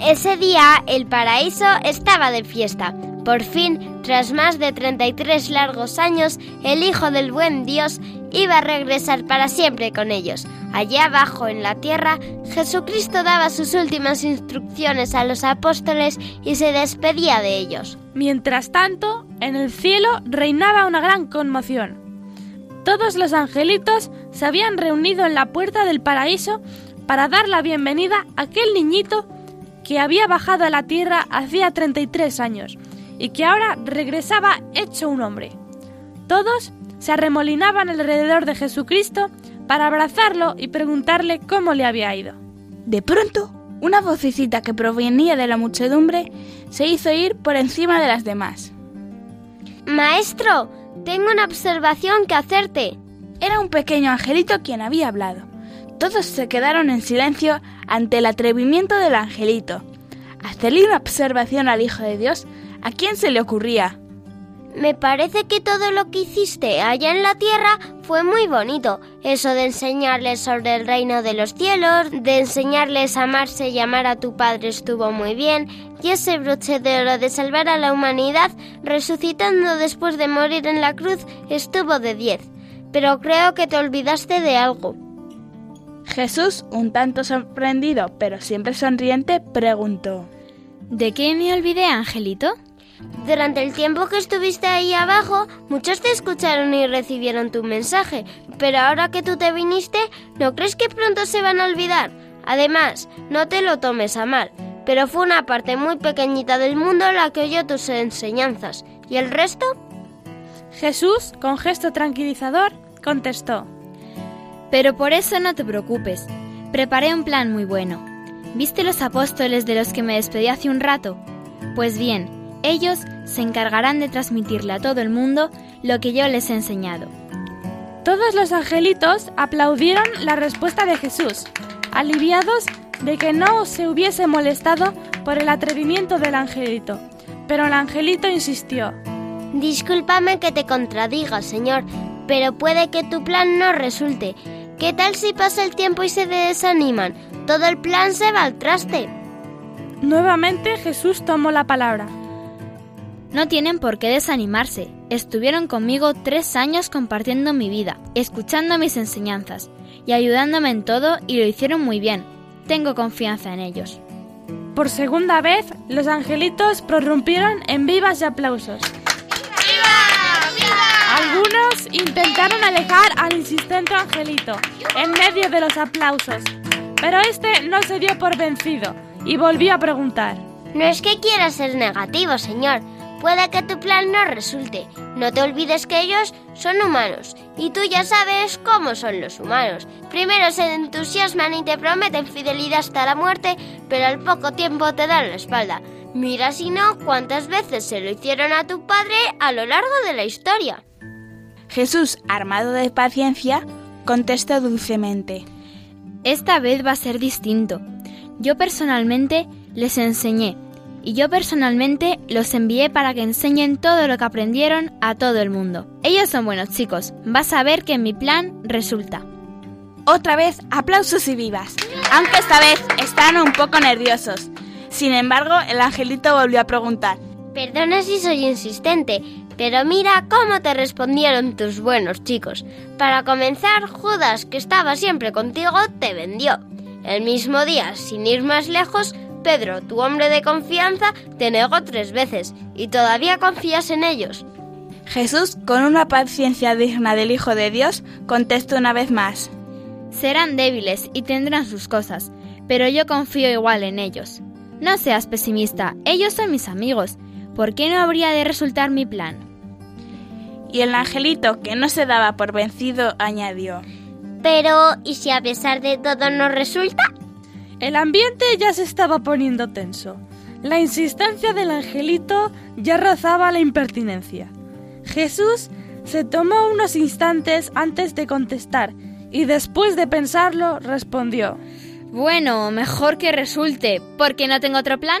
Ese día el paraíso estaba de fiesta. Por fin, tras más de 33 largos años, el Hijo del Buen Dios iba a regresar para siempre con ellos. Allá abajo en la tierra, Jesucristo daba sus últimas instrucciones a los apóstoles y se despedía de ellos. Mientras tanto, en el cielo reinaba una gran conmoción. Todos los angelitos se habían reunido en la puerta del paraíso para dar la bienvenida a aquel niñito que había bajado a la tierra hacía 33 años y que ahora regresaba hecho un hombre. Todos se arremolinaban alrededor de Jesucristo para abrazarlo y preguntarle cómo le había ido. De pronto, una vocecita que provenía de la muchedumbre se hizo ir por encima de las demás. Maestro, tengo una observación que hacerte. Era un pequeño angelito quien había hablado. Todos se quedaron en silencio ante el atrevimiento del angelito. Hacerle una observación al Hijo de Dios, ¿a quién se le ocurría? Me parece que todo lo que hiciste allá en la tierra fue muy bonito. Eso de enseñarles sobre el reino de los cielos, de enseñarles a amarse y amar a tu padre estuvo muy bien, y ese broche de oro de salvar a la humanidad resucitando después de morir en la cruz estuvo de 10. Pero creo que te olvidaste de algo. Jesús, un tanto sorprendido, pero siempre sonriente, preguntó. ¿De qué me olvidé, Angelito? Durante el tiempo que estuviste ahí abajo, muchos te escucharon y recibieron tu mensaje, pero ahora que tú te viniste, ¿no crees que pronto se van a olvidar? Además, no te lo tomes a mal, pero fue una parte muy pequeñita del mundo la que oyó tus enseñanzas. ¿Y el resto? Jesús, con gesto tranquilizador, contestó. Pero por eso no te preocupes. Preparé un plan muy bueno. ¿Viste los apóstoles de los que me despedí hace un rato? Pues bien, ellos se encargarán de transmitirle a todo el mundo lo que yo les he enseñado. Todos los angelitos aplaudieron la respuesta de Jesús, aliviados de que no se hubiese molestado por el atrevimiento del angelito. Pero el angelito insistió. Discúlpame que te contradiga, señor, pero puede que tu plan no resulte. ¿Qué tal si pasa el tiempo y se desaniman? Todo el plan se va al traste. Nuevamente Jesús tomó la palabra. No tienen por qué desanimarse. Estuvieron conmigo tres años compartiendo mi vida, escuchando mis enseñanzas y ayudándome en todo y lo hicieron muy bien. Tengo confianza en ellos. Por segunda vez, los angelitos prorrumpieron en vivas y aplausos. Algunos intentaron alejar al insistente angelito en medio de los aplausos, pero este no se dio por vencido y volvió a preguntar. No es que quiera ser negativo, señor, Puede que tu plan no resulte. No te olvides que ellos son humanos y tú ya sabes cómo son los humanos. Primero se entusiasman y te prometen fidelidad hasta la muerte, pero al poco tiempo te dan la espalda. Mira si no cuántas veces se lo hicieron a tu padre a lo largo de la historia. Jesús, armado de paciencia, contesta dulcemente. Esta vez va a ser distinto. Yo personalmente les enseñé y yo personalmente los envié para que enseñen todo lo que aprendieron a todo el mundo. Ellos son buenos chicos, vas a ver que mi plan resulta. Otra vez, aplausos y vivas, aunque esta vez están un poco nerviosos. Sin embargo, el angelito volvió a preguntar. Perdona si soy insistente, pero mira cómo te respondieron tus buenos chicos. Para comenzar, Judas, que estaba siempre contigo, te vendió. El mismo día, sin ir más lejos, Pedro, tu hombre de confianza, te negó tres veces y todavía confías en ellos. Jesús, con una paciencia digna del Hijo de Dios, contestó una vez más. Serán débiles y tendrán sus cosas, pero yo confío igual en ellos. No seas pesimista, ellos son mis amigos. ¿Por qué no habría de resultar mi plan? Y el angelito, que no se daba por vencido, añadió. Pero, ¿y si a pesar de todo no resulta? El ambiente ya se estaba poniendo tenso. La insistencia del angelito ya rozaba la impertinencia. Jesús se tomó unos instantes antes de contestar y después de pensarlo respondió. Bueno, mejor que resulte, porque no tengo otro plan.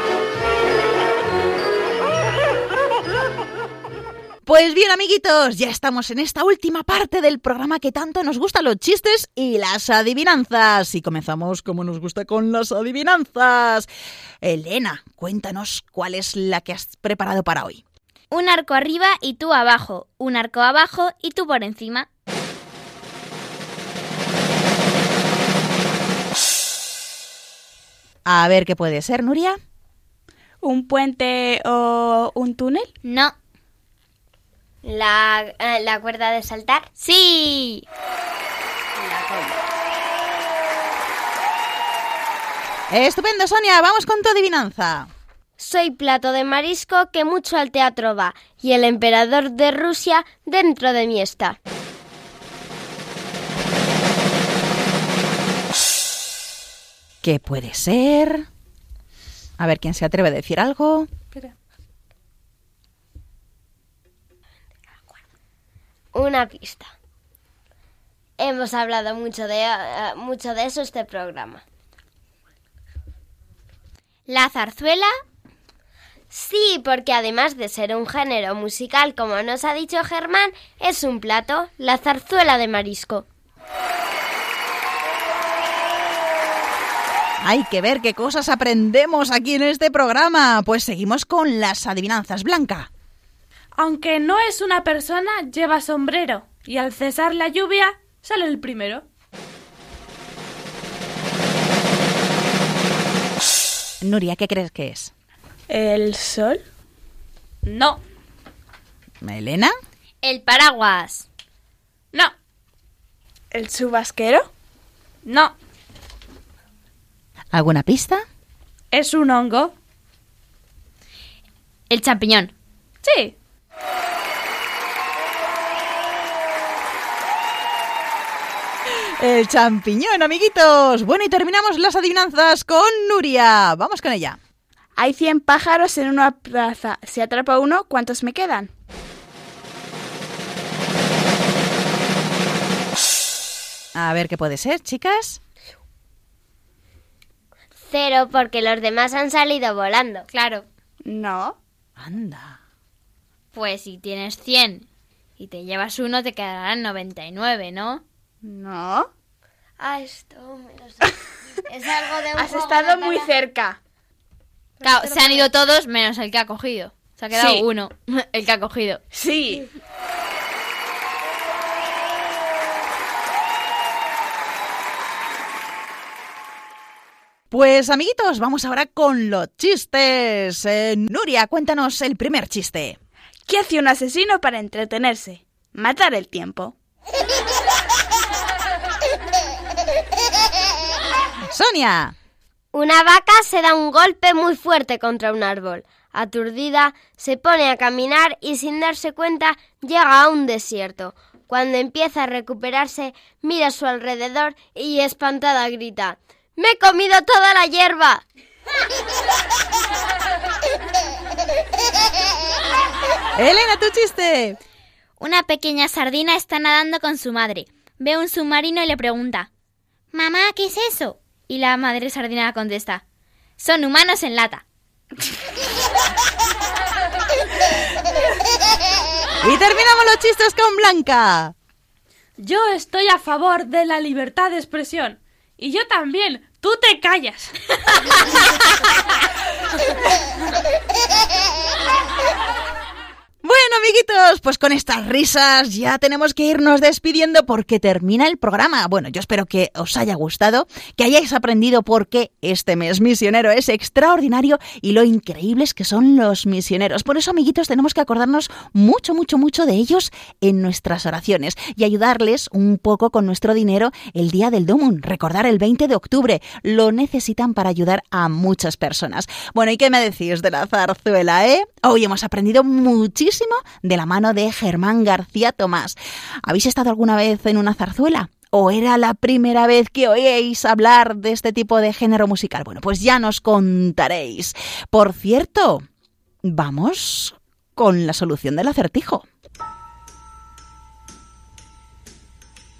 Pues bien, amiguitos, ya estamos en esta última parte del programa que tanto nos gustan los chistes y las adivinanzas. Y comenzamos como nos gusta con las adivinanzas. Elena, cuéntanos cuál es la que has preparado para hoy. Un arco arriba y tú abajo, un arco abajo y tú por encima. A ver qué puede ser, Nuria. ¿Un puente o un túnel? No. ¿La, eh, la cuerda de saltar? Sí. Estupendo, Sonia, vamos con tu adivinanza. Soy plato de marisco que mucho al teatro va, y el emperador de Rusia dentro de mí está. ¿Qué puede ser? A ver quién se atreve a decir algo. Una pista. Hemos hablado mucho de, eh, mucho de eso este programa. La zarzuela. Sí, porque además de ser un género musical, como nos ha dicho Germán, es un plato, la zarzuela de marisco. Hay que ver qué cosas aprendemos aquí en este programa. Pues seguimos con las adivinanzas, Blanca. Aunque no es una persona, lleva sombrero y al cesar la lluvia sale el primero. Nuria, ¿qué crees que es? ¿El sol? No, ¿Elena? El paraguas. no, ¿El chubasquero? no. ¿Alguna pista? ¿Es un hongo? El champiñón. Sí. El champiñón, amiguitos. Bueno, y terminamos las adivinanzas con Nuria. Vamos con ella. Hay 100 pájaros en una plaza. Si atrapa uno, ¿cuántos me quedan? A ver qué puede ser, chicas. Cero porque los demás han salido volando. Claro. No. Anda. Pues si tienes 100 y te llevas uno, te quedarán 99, ¿no? No. Ah, esto me lo sé. Es algo de un Has juego estado de muy cerca. Claro, se han ido todos menos el que ha cogido. Se ha quedado Sí. uno, el que ha cogido. Sí. Pues amiguitos, vamos ahora con los chistes. Eh, Nuria, cuéntanos el primer chiste. ¿Qué hace un asesino para entretenerse? Matar el tiempo. Sonia. Una vaca se da un golpe muy fuerte contra un árbol. Aturdida, se pone a caminar y sin darse cuenta llega a un desierto. Cuando empieza a recuperarse, mira a su alrededor y espantada grita ¡Me he comido toda la hierba! Elena, tu chiste. Una pequeña sardina está nadando con su madre. Ve un submarino y le pregunta, Mamá, ¿qué es eso? Y la madre sardina contesta, Son humanos en lata. Y terminamos los chistes con Blanca. Yo estoy a favor de la libertad de expresión. Y yo también. Tú te callas. Bueno, amiguitos, pues con estas risas ya tenemos que irnos despidiendo porque termina el programa. Bueno, yo espero que os haya gustado, que hayáis aprendido por qué este mes misionero es extraordinario y lo increíbles que son los misioneros. Por eso, amiguitos, tenemos que acordarnos mucho, mucho, mucho de ellos en nuestras oraciones y ayudarles un poco con nuestro dinero el día del Domun. Recordar el 20 de octubre. Lo necesitan para ayudar a muchas personas. Bueno, ¿y qué me decís de la zarzuela, eh? Hoy hemos aprendido muchísimo de la mano de Germán García Tomás. ¿Habéis estado alguna vez en una zarzuela? ¿O era la primera vez que oíais hablar de este tipo de género musical? Bueno, pues ya nos contaréis. Por cierto, vamos con la solución del acertijo.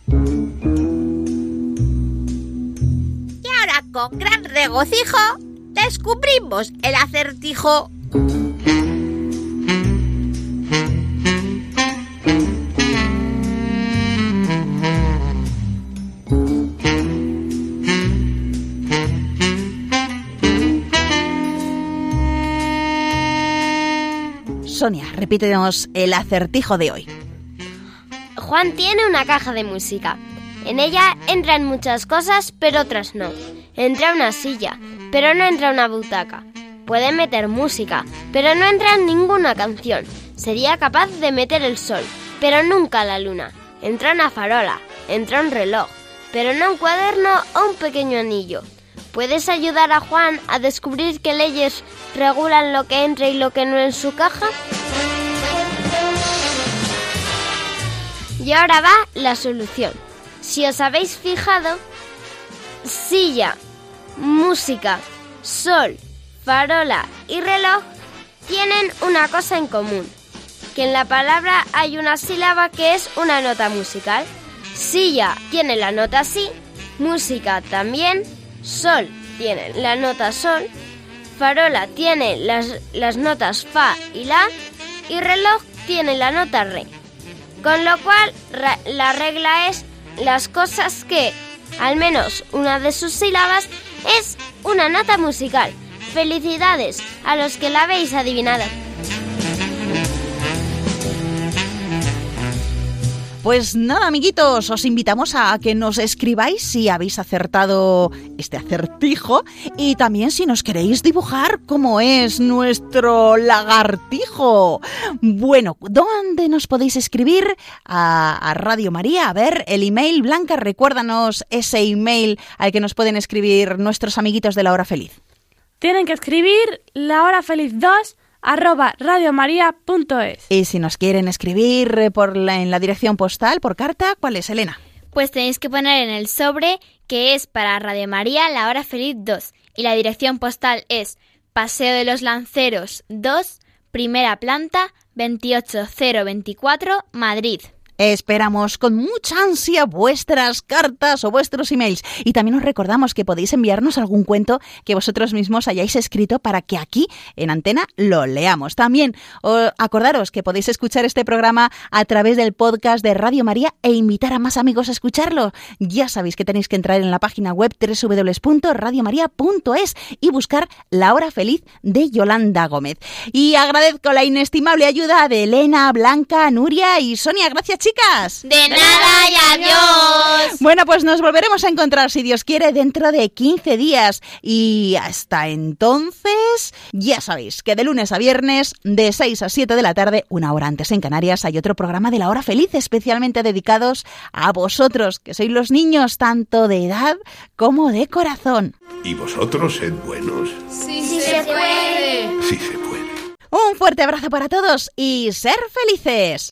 Y ahora, con gran regocijo, descubrimos el acertijo. Sonia, repítenos el acertijo de hoy. Juan tiene una caja de música. En ella entran muchas cosas, pero otras no. Entra una silla, pero no entra una butaca. Puede meter música, pero no entra ninguna canción. Sería capaz de meter el sol, pero nunca la luna. Entra una farola, entra un reloj, pero no un cuaderno o un pequeño anillo. ¿Puedes ayudar a Juan a descubrir qué leyes regulan lo que entra y lo que no en su caja? Y ahora va la solución. Si os habéis fijado, silla, música, sol, farola y reloj tienen una cosa en común, que en la palabra hay una sílaba que es una nota musical. Silla tiene la nota si, música también, sol tiene la nota sol, farola tiene las, las notas fa y la y reloj tiene la nota re. Con lo cual la regla es las cosas que al menos una de sus sílabas es una nota musical. Felicidades a los que la habéis adivinado. Pues nada, amiguitos, os invitamos a que nos escribáis si habéis acertado este acertijo y también si nos queréis dibujar cómo es nuestro lagartijo. Bueno, ¿dónde nos podéis escribir? A, a Radio María. A ver, el email, Blanca, recuérdanos ese email al que nos pueden escribir nuestros amiguitos de la hora feliz. Tienen que escribir la hora feliz 2 arroba radiomaria.es. Y si nos quieren escribir eh, por la, en la dirección postal, por carta, ¿cuál es, Elena? Pues tenéis que poner en el sobre que es para Radio María La Hora Feliz 2 y la dirección postal es Paseo de los Lanceros 2, primera planta, 28024, Madrid. Esperamos con mucha ansia vuestras cartas o vuestros emails y también os recordamos que podéis enviarnos algún cuento que vosotros mismos hayáis escrito para que aquí en antena lo leamos. También acordaros que podéis escuchar este programa a través del podcast de Radio María e invitar a más amigos a escucharlo. Ya sabéis que tenéis que entrar en la página web www.radiomaria.es y buscar La Hora Feliz de Yolanda Gómez. Y agradezco la inestimable ayuda de Elena, Blanca, Nuria y Sonia. Gracias, chicas. De nada y adiós. Bueno, pues nos volveremos a encontrar, si Dios quiere, dentro de 15 días. Y hasta entonces, ya sabéis que de lunes a viernes, de 6 a 7 de la tarde, una hora antes en Canarias, hay otro programa de la hora feliz especialmente dedicados a vosotros, que sois los niños tanto de edad como de corazón. ¿Y vosotros sed buenos? Sí, sí se puede. Sí se puede. Un fuerte abrazo para todos y ser felices.